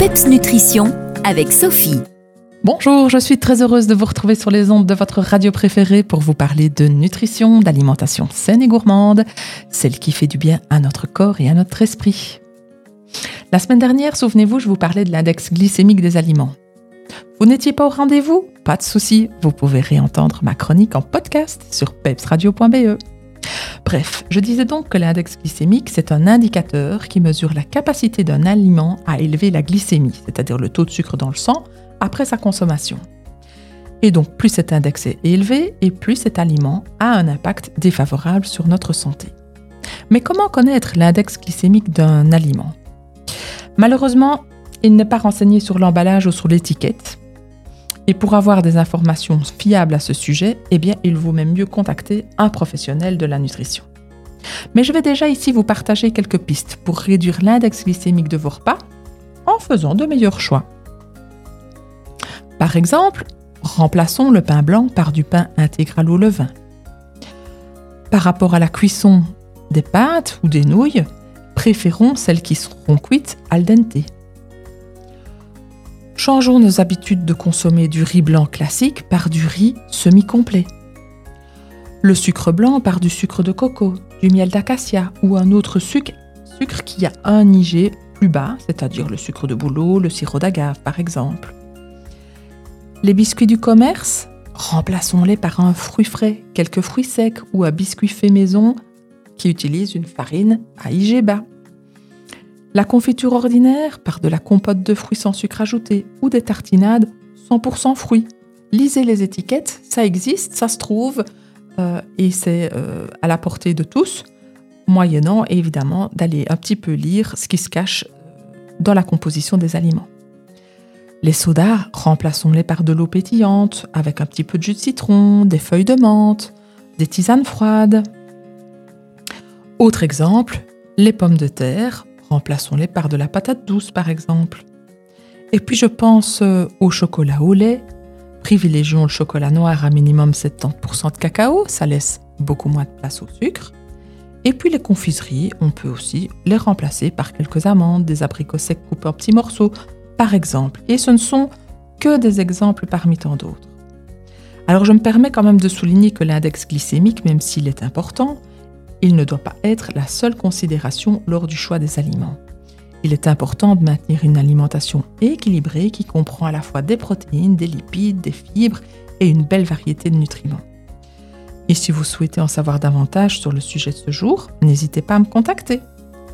PEPS Nutrition avec Sophie. Bonjour, je suis très heureuse de vous retrouver sur les ondes de votre radio préférée pour vous parler de nutrition, d'alimentation saine et gourmande, celle qui fait du bien à notre corps et à notre esprit. La semaine dernière, souvenez-vous, je vous parlais de l'index glycémique des aliments. Vous n'étiez pas au rendez-vous? Pas de souci, vous pouvez réentendre ma chronique en podcast sur pepsradio.be. Bref, je disais donc que l'index glycémique, c'est un indicateur qui mesure la capacité d'un aliment à élever la glycémie, c'est-à-dire le taux de sucre dans le sang, après sa consommation. Et donc, plus cet index est élevé, et plus cet aliment a un impact défavorable sur notre santé. Mais comment connaître l'index glycémique d'un aliment? Malheureusement, il n'est pas renseigné sur l'emballage ou sur l'étiquette. Et pour avoir des informations fiables à ce sujet, eh il vaut même mieux contacter un professionnel de la nutrition. Mais je vais déjà ici vous partager quelques pistes pour réduire l'index glycémique de vos repas en faisant de meilleurs choix. Par exemple, remplaçons le pain blanc par du pain intégral au levain. Par rapport à la cuisson des pâtes ou des nouilles, préférons celles qui seront cuites al dente. Changeons nos habitudes de consommer du riz blanc classique par du riz semi-complet. Le sucre blanc par du sucre de coco, du miel d'acacia ou un autre sucre, qui a un IG plus bas, c'est-à-dire le sucre de bouleau, le sirop d'agave par exemple. Les biscuits du commerce, remplaçons-les par un fruit frais, quelques fruits secs ou un biscuit fait maison qui utilise une farine à IG bas. La confiture ordinaire par de la compote de fruits sans sucre ajouté ou des tartinades 100% fruits. Lisez les étiquettes, ça existe, ça se trouve euh, et c'est euh, à la portée de tous, moyennant évidemment d'aller un petit peu lire ce qui se cache dans la composition des aliments. Les sodas, remplaçons-les par de l'eau pétillante, avec un petit peu de jus de citron, des feuilles de menthe, des tisanes froides. Autre exemple, les pommes de terre, remplaçons-les par de la patate douce par exemple. Et puis je pense euh, au chocolat au lait, privilégions le chocolat noir à minimum 70% de cacao, ça laisse beaucoup moins de place au sucre. Et puis les confiseries, on peut aussi les remplacer par quelques amandes, des abricots secs coupés en petits morceaux, par exemple. Et ce ne sont que des exemples parmi tant d'autres. Alors je me permets quand même de souligner que l'index glycémique, même s'il est important, il ne doit pas être la seule considération lors du choix des aliments. Il est important de maintenir une alimentation équilibrée qui comprend à la fois des protéines, des lipides, des fibres et une belle variété de nutriments. Et si vous souhaitez en savoir davantage sur le sujet de ce jour, n'hésitez pas à me contacter.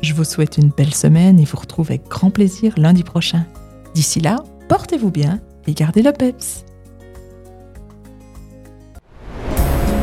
Je vous souhaite une belle semaine et vous retrouve avec grand plaisir lundi prochain. D'ici là, portez-vous bien et gardez le PEPS.